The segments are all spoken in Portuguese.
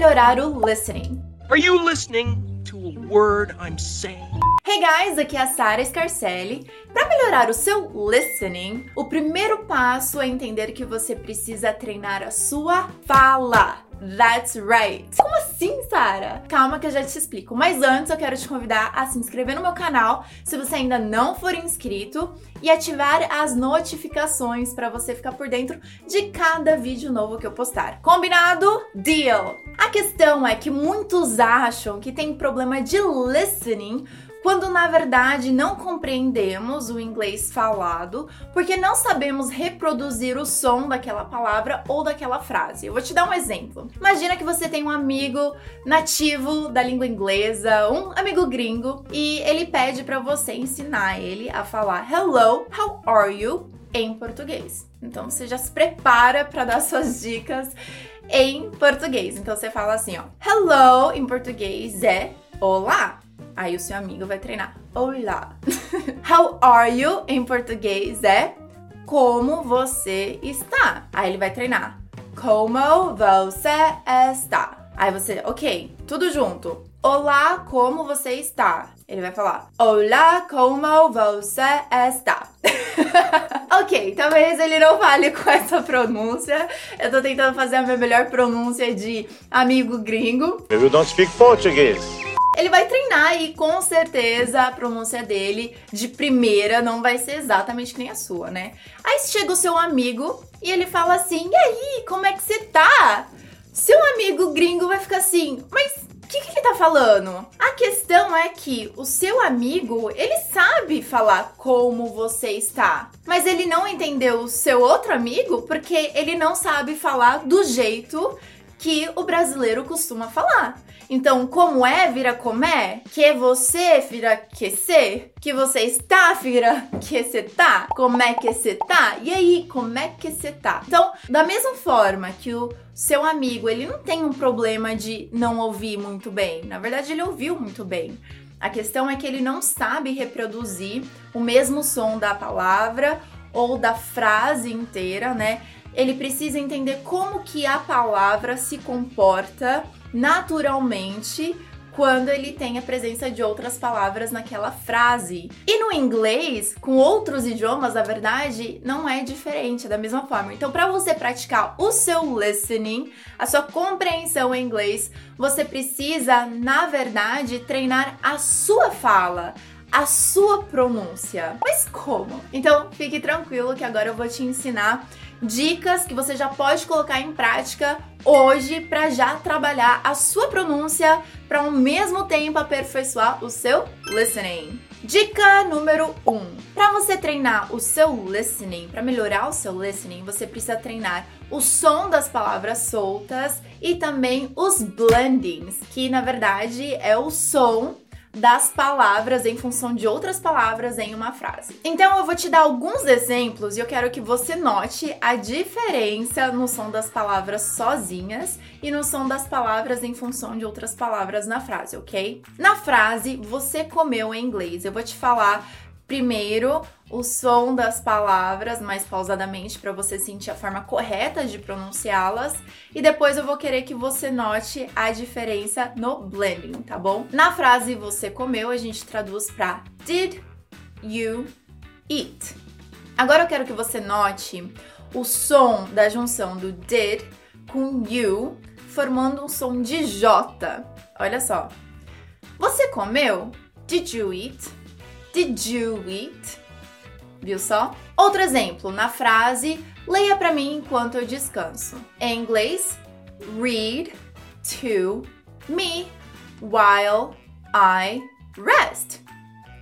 melhorar o listening. Are you listening to a word I'm saying? Hey guys, aqui é a Sara Scarcelli. Para melhorar o seu listening, o primeiro passo é entender que você precisa treinar a sua fala. That's right. Como assim, Sara? Calma que eu já te explico. Mas antes eu quero te convidar a se inscrever no meu canal, se você ainda não for inscrito, e ativar as notificações para você ficar por dentro de cada vídeo novo que eu postar. Combinado? Deal. A questão é que muitos acham que tem problema de listening quando na verdade não compreendemos o inglês falado, porque não sabemos reproduzir o som daquela palavra ou daquela frase. Eu vou te dar um exemplo. Imagina que você tem um amigo nativo da língua inglesa, um amigo gringo, e ele pede para você ensinar ele a falar hello, how are you em português. Então você já se prepara para dar suas dicas em português. Então você fala assim, ó: hello em português é olá. Aí o seu amigo vai treinar. Olá. How are you em português é como você está. Aí ele vai treinar. Como você está. Aí você, ok, tudo junto. Olá, como você está? Ele vai falar: Olá, como você está? ok, talvez ele não fale com essa pronúncia. Eu tô tentando fazer a minha melhor pronúncia de amigo gringo. You don't speak Portuguese. Ele vai treinar e com certeza a pronúncia dele de primeira não vai ser exatamente que nem a sua, né? Aí chega o seu amigo e ele fala assim: E aí, como é que você tá? Seu amigo gringo vai ficar assim, mas o que, que ele tá falando? A questão é que o seu amigo, ele sabe falar como você está, mas ele não entendeu o seu outro amigo porque ele não sabe falar do jeito que o brasileiro costuma falar. Então, como é vira como é, que você vira que se, que você está vira que você tá, como é que você tá, e aí, como é que você tá? Então, da mesma forma que o seu amigo, ele não tem um problema de não ouvir muito bem, na verdade ele ouviu muito bem. A questão é que ele não sabe reproduzir o mesmo som da palavra ou da frase inteira, né? Ele precisa entender como que a palavra se comporta naturalmente quando ele tem a presença de outras palavras naquela frase. E no inglês, com outros idiomas, a verdade não é diferente, da mesma forma. Então, para você praticar o seu listening, a sua compreensão em inglês, você precisa, na verdade, treinar a sua fala a sua pronúncia. Mas como? Então, fique tranquilo que agora eu vou te ensinar dicas que você já pode colocar em prática hoje para já trabalhar a sua pronúncia para ao mesmo tempo aperfeiçoar o seu listening. Dica número 1. Um, para você treinar o seu listening, para melhorar o seu listening, você precisa treinar o som das palavras soltas e também os blendings, que na verdade é o som das palavras em função de outras palavras em uma frase. Então eu vou te dar alguns exemplos e eu quero que você note a diferença no som das palavras sozinhas e no som das palavras em função de outras palavras na frase, ok? Na frase, você comeu em inglês. Eu vou te falar primeiro o som das palavras mais pausadamente para você sentir a forma correta de pronunciá-las e depois eu vou querer que você note a diferença no blending, tá bom? Na frase você comeu, a gente traduz para did you eat. Agora eu quero que você note o som da junção do did com you formando um som de J. Olha só. Você comeu? Did you eat? Did you eat? Viu só? Outro exemplo, na frase leia para mim enquanto eu descanso. Em inglês, read to me while I rest.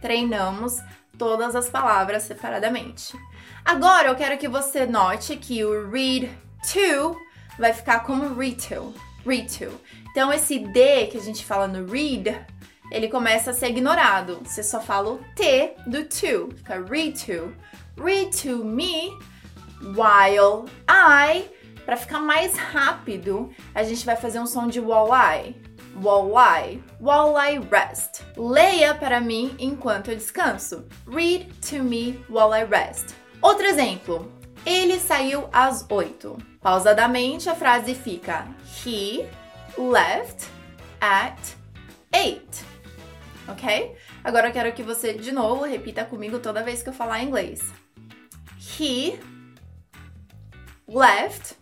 Treinamos todas as palavras separadamente. Agora eu quero que você note que o read to vai ficar como. Read to. Então esse D que a gente fala no read ele começa a ser ignorado. Você só fala o T do to. Fica read to. Read to me while I. Para ficar mais rápido, a gente vai fazer um som de while I. While I. While I rest. Leia para mim enquanto eu descanso. Read to me while I rest. Outro exemplo. Ele saiu às 8. Pausadamente, a frase fica He left at 8. Ok? Agora eu quero que você, de novo, repita comigo toda vez que eu falar inglês. He left.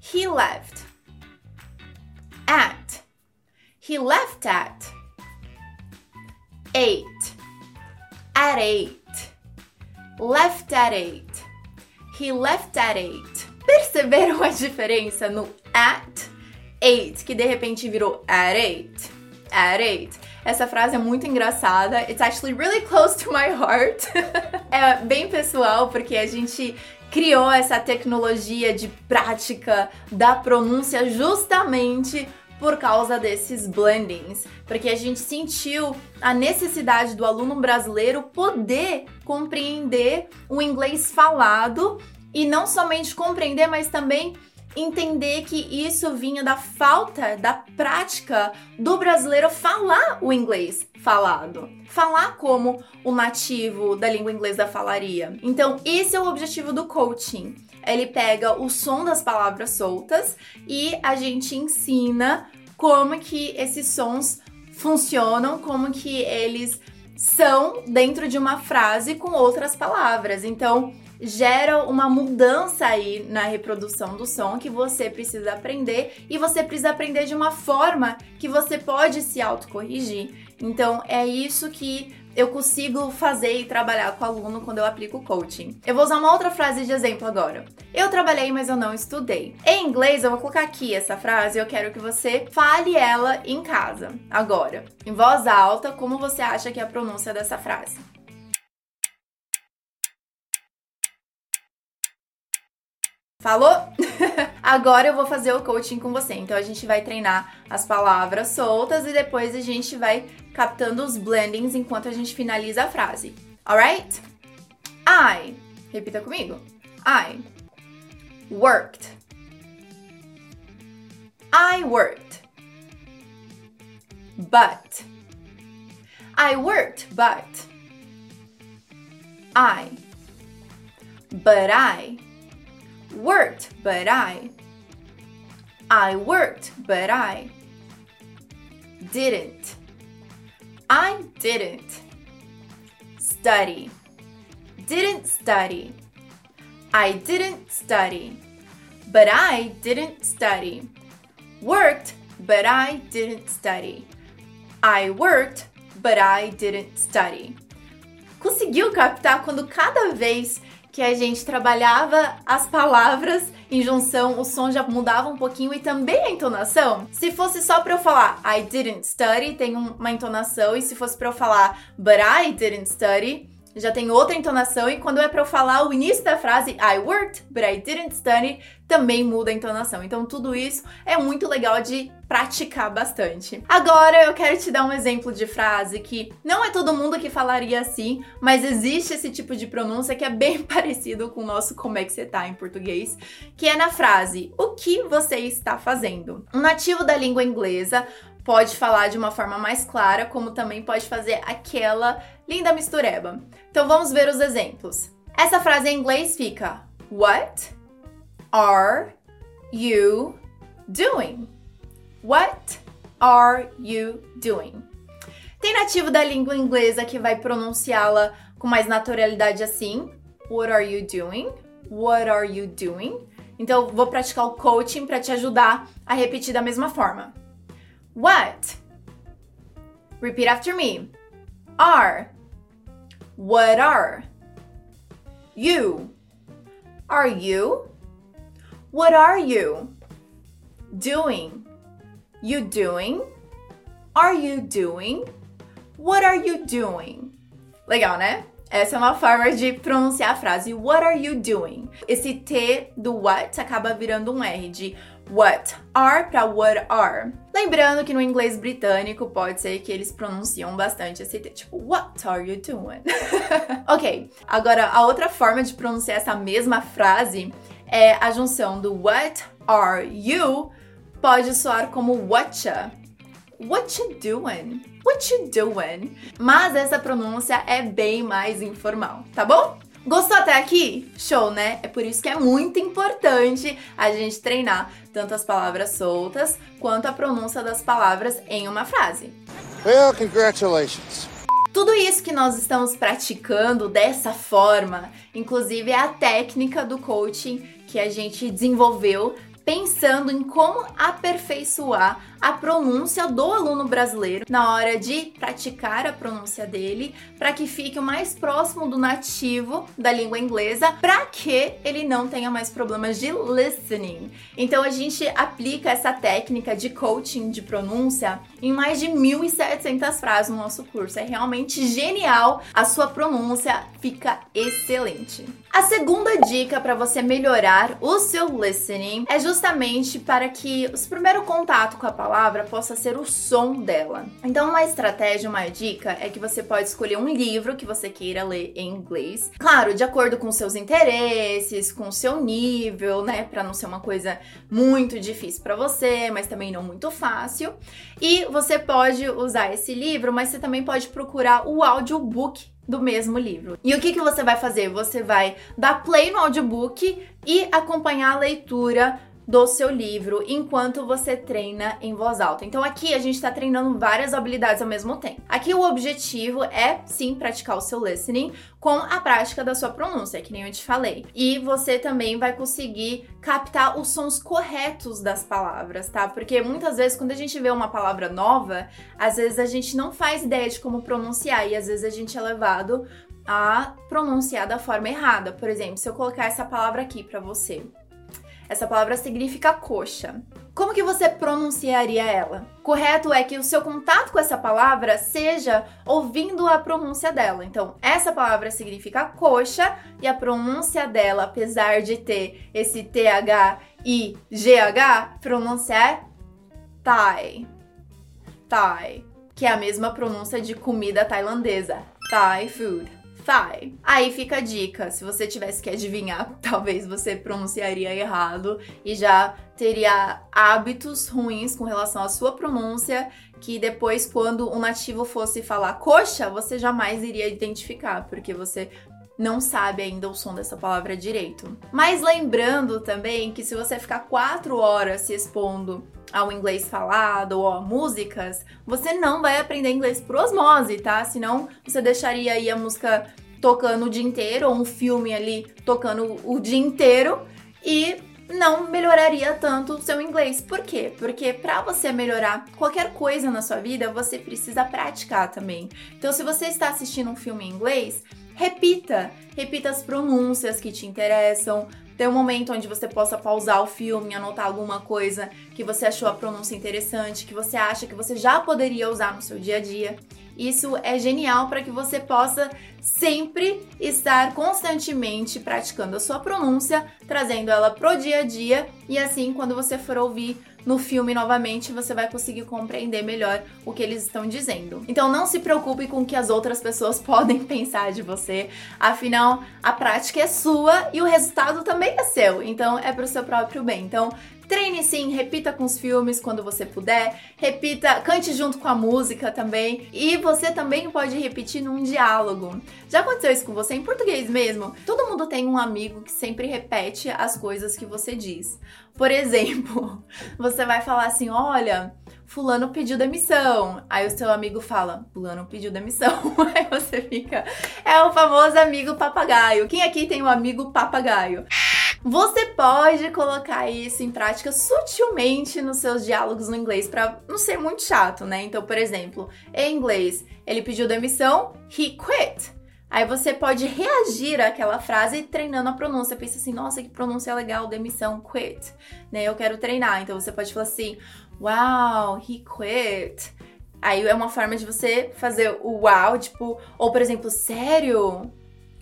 He left. At. He left at. Eight. At eight. Left at eight. He left at eight. Perceberam a diferença no at eight, que de repente virou at eight? At eight. Essa frase é muito engraçada. It's actually really close to my heart. é bem pessoal, porque a gente criou essa tecnologia de prática da pronúncia justamente por causa desses blendings, porque a gente sentiu a necessidade do aluno brasileiro poder compreender o inglês falado e não somente compreender, mas também entender que isso vinha da falta da prática do brasileiro falar o inglês falado, falar como o nativo da língua inglesa falaria. Então, esse é o objetivo do coaching. Ele pega o som das palavras soltas e a gente ensina como que esses sons funcionam, como que eles são dentro de uma frase com outras palavras. Então, gera uma mudança aí na reprodução do som que você precisa aprender e você precisa aprender de uma forma que você pode se autocorrigir. Então é isso que eu consigo fazer e trabalhar com o aluno quando eu aplico coaching. Eu vou usar uma outra frase de exemplo agora. Eu trabalhei, mas eu não estudei. Em inglês, eu vou colocar aqui essa frase e eu quero que você fale ela em casa, agora, em voz alta, como você acha que é a pronúncia dessa frase. Falou? Agora eu vou fazer o coaching com você. Então a gente vai treinar as palavras soltas e depois a gente vai captando os blendings enquanto a gente finaliza a frase. Alright? I. Repita comigo. I worked. I worked. But. I worked, but. I. But I worked, but I. I worked, but I didn't. I didn't study. Didn't study. I didn't study. But I didn't study. Worked, but I didn't study. I worked, but I didn't study. Conseguiu captar quando cada vez que a gente trabalhava as palavras em junção, o som já mudava um pouquinho e também a entonação. Se fosse só para eu falar I didn't study, tem uma entonação, e se fosse para eu falar but I didn't study, já tem outra entonação e quando é para eu falar o início da frase I worked, but I didn't study, também muda a entonação. Então tudo isso é muito legal de praticar bastante. Agora eu quero te dar um exemplo de frase que não é todo mundo que falaria assim, mas existe esse tipo de pronúncia que é bem parecido com o nosso como é que você tá em português, que é na frase o que você está fazendo. Um nativo da língua inglesa pode falar de uma forma mais clara, como também pode fazer aquela linda mistureba. Então vamos ver os exemplos. Essa frase em inglês fica What are you doing? What are you doing? Tem nativo da língua inglesa que vai pronunciá-la com mais naturalidade assim. What are you doing? What are you doing? Então vou praticar o coaching para te ajudar a repetir da mesma forma. What? Repeat after me. Are. What are? You. Are you? What are you? Doing. You doing? Are you doing? What are you doing? Legal, né? Essa é uma forma de pronunciar a frase What are you doing? Esse T do what acaba virando um R de what are para what are. Lembrando que no inglês britânico pode ser que eles pronunciam bastante esse T, tipo, what are you doing? ok, agora a outra forma de pronunciar essa mesma frase é a junção do what are you pode soar como whatcha. What you doing? What you doing? Mas essa pronúncia é bem mais informal, tá bom? Gostou até aqui? Show, né? É por isso que é muito importante a gente treinar tanto as palavras soltas quanto a pronúncia das palavras em uma frase. Well, congratulations. Tudo isso que nós estamos praticando dessa forma, inclusive é a técnica do coaching que a gente desenvolveu pensando em como aperfeiçoar a pronúncia do aluno brasileiro na hora de praticar a pronúncia dele, para que fique o mais próximo do nativo da língua inglesa, para que ele não tenha mais problemas de listening. Então a gente aplica essa técnica de coaching de pronúncia em mais de 1.700 frases no nosso curso. É realmente genial, a sua pronúncia fica excelente. A segunda dica para você melhorar o seu listening é justamente para que o primeiro contato com a palavra palavra possa ser o som dela. Então, uma estratégia, uma dica é que você pode escolher um livro que você queira ler em inglês. Claro, de acordo com seus interesses, com seu nível, né, para não ser uma coisa muito difícil para você, mas também não muito fácil. E você pode usar esse livro, mas você também pode procurar o audiobook do mesmo livro. E o que, que você vai fazer? Você vai dar play no audiobook e acompanhar a leitura do seu livro enquanto você treina em voz alta. Então aqui a gente está treinando várias habilidades ao mesmo tempo. Aqui o objetivo é sim praticar o seu listening com a prática da sua pronúncia, que nem eu te falei. E você também vai conseguir captar os sons corretos das palavras, tá? Porque muitas vezes quando a gente vê uma palavra nova, às vezes a gente não faz ideia de como pronunciar e às vezes a gente é levado a pronunciar da forma errada. Por exemplo, se eu colocar essa palavra aqui para você, essa palavra significa coxa. Como que você pronunciaria ela? Correto é que o seu contato com essa palavra seja ouvindo a pronúncia dela. Então, essa palavra significa coxa e a pronúncia dela, apesar de ter esse TH e GH, pronúncia é Thai. Thai, que é a mesma pronúncia de comida tailandesa. Thai food Aí fica a dica, se você tivesse que adivinhar, talvez você pronunciaria errado e já teria hábitos ruins com relação à sua pronúncia que depois quando um nativo fosse falar coxa, você jamais iria identificar, porque você não sabe ainda o som dessa palavra direito. Mas lembrando também que se você ficar quatro horas se expondo ao inglês falado ou a músicas, você não vai aprender inglês por osmose, tá? Senão você deixaria aí a música tocando o dia inteiro, ou um filme ali tocando o dia inteiro, e não melhoraria tanto o seu inglês. Por quê? Porque para você melhorar qualquer coisa na sua vida, você precisa praticar também. Então, se você está assistindo um filme em inglês, repita, repita as pronúncias que te interessam. Tem um momento onde você possa pausar o filme, anotar alguma coisa que você achou a pronúncia interessante, que você acha que você já poderia usar no seu dia a dia. Isso é genial para que você possa sempre estar constantemente praticando a sua pronúncia, trazendo ela pro dia a dia e assim quando você for ouvir no filme novamente, você vai conseguir compreender melhor o que eles estão dizendo. Então não se preocupe com o que as outras pessoas podem pensar de você, afinal a prática é sua e o resultado também é seu, então é pro seu próprio bem. Então Treine sim, repita com os filmes quando você puder, repita, cante junto com a música também. E você também pode repetir num diálogo. Já aconteceu isso com você em português mesmo? Todo mundo tem um amigo que sempre repete as coisas que você diz. Por exemplo, você vai falar assim: olha. Fulano pediu demissão. Aí o seu amigo fala: Fulano pediu demissão. Aí você fica. É o famoso amigo papagaio. Quem aqui tem um amigo papagaio? Você pode colocar isso em prática sutilmente nos seus diálogos no inglês para não ser muito chato, né? Então, por exemplo, em inglês, ele pediu demissão, he quit. Aí você pode reagir àquela frase treinando a pronúncia. Pensa assim, nossa, que pronúncia legal, demissão, quit. Né? Eu quero treinar. Então você pode falar assim, wow, he quit. Aí é uma forma de você fazer o wow, tipo, ou por exemplo, sério?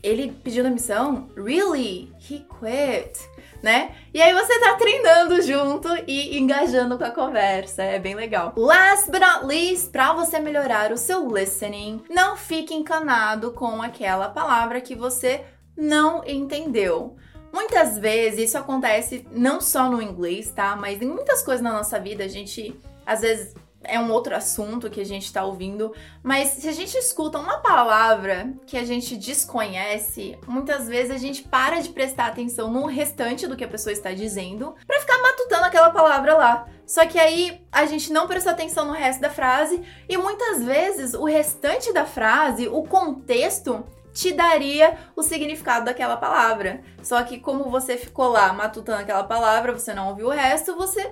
Ele pediu demissão? Really? He quit, né? E aí você tá treinando junto e engajando com a conversa, é bem legal. Last but not least, para você melhorar o seu listening, não fique encanado com aquela palavra que você não entendeu. Muitas vezes isso acontece não só no inglês, tá? Mas em muitas coisas na nossa vida a gente às vezes é um outro assunto que a gente está ouvindo, mas se a gente escuta uma palavra que a gente desconhece, muitas vezes a gente para de prestar atenção no restante do que a pessoa está dizendo para ficar matutando aquela palavra lá. Só que aí a gente não presta atenção no resto da frase e muitas vezes o restante da frase, o contexto, te daria o significado daquela palavra. Só que como você ficou lá matutando aquela palavra, você não ouviu o resto, você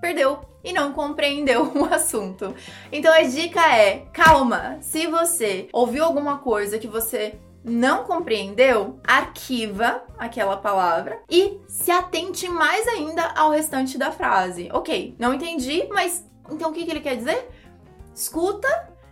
perdeu e não compreendeu o assunto. Então a dica é: calma, se você ouviu alguma coisa que você não compreendeu, arquiva aquela palavra e se atente mais ainda ao restante da frase. Ok, não entendi, mas então o que, que ele quer dizer? Escuta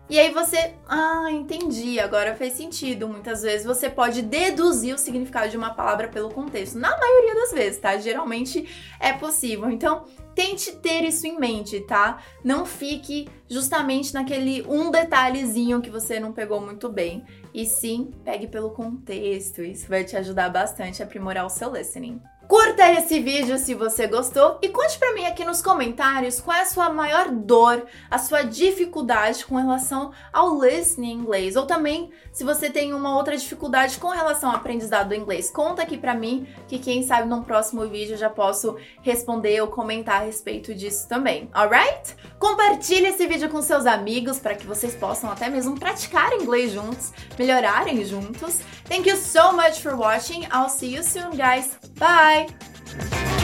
e aí você, ah, entendi, agora fez sentido. Muitas vezes você pode deduzir o significado de uma palavra pelo contexto. Na maioria das vezes, tá? Geralmente é possível. Então, tente ter isso em mente, tá? Não fique justamente naquele um detalhezinho que você não pegou muito bem. E sim, pegue pelo contexto. Isso vai te ajudar bastante a aprimorar o seu listening. Curta esse vídeo se você gostou e conte para mim aqui nos comentários qual é a sua maior dor, a sua dificuldade com relação ao listening inglês, ou também se você tem uma outra dificuldade com relação ao aprendizado do inglês. Conta aqui para mim que quem sabe num próximo vídeo eu já posso responder ou comentar a respeito disso também. Alright? Compartilhe esse vídeo com seus amigos para que vocês possam até mesmo praticar inglês juntos, melhorarem juntos. Thank you so much for watching. I'll see you soon, guys. Bye. Bye.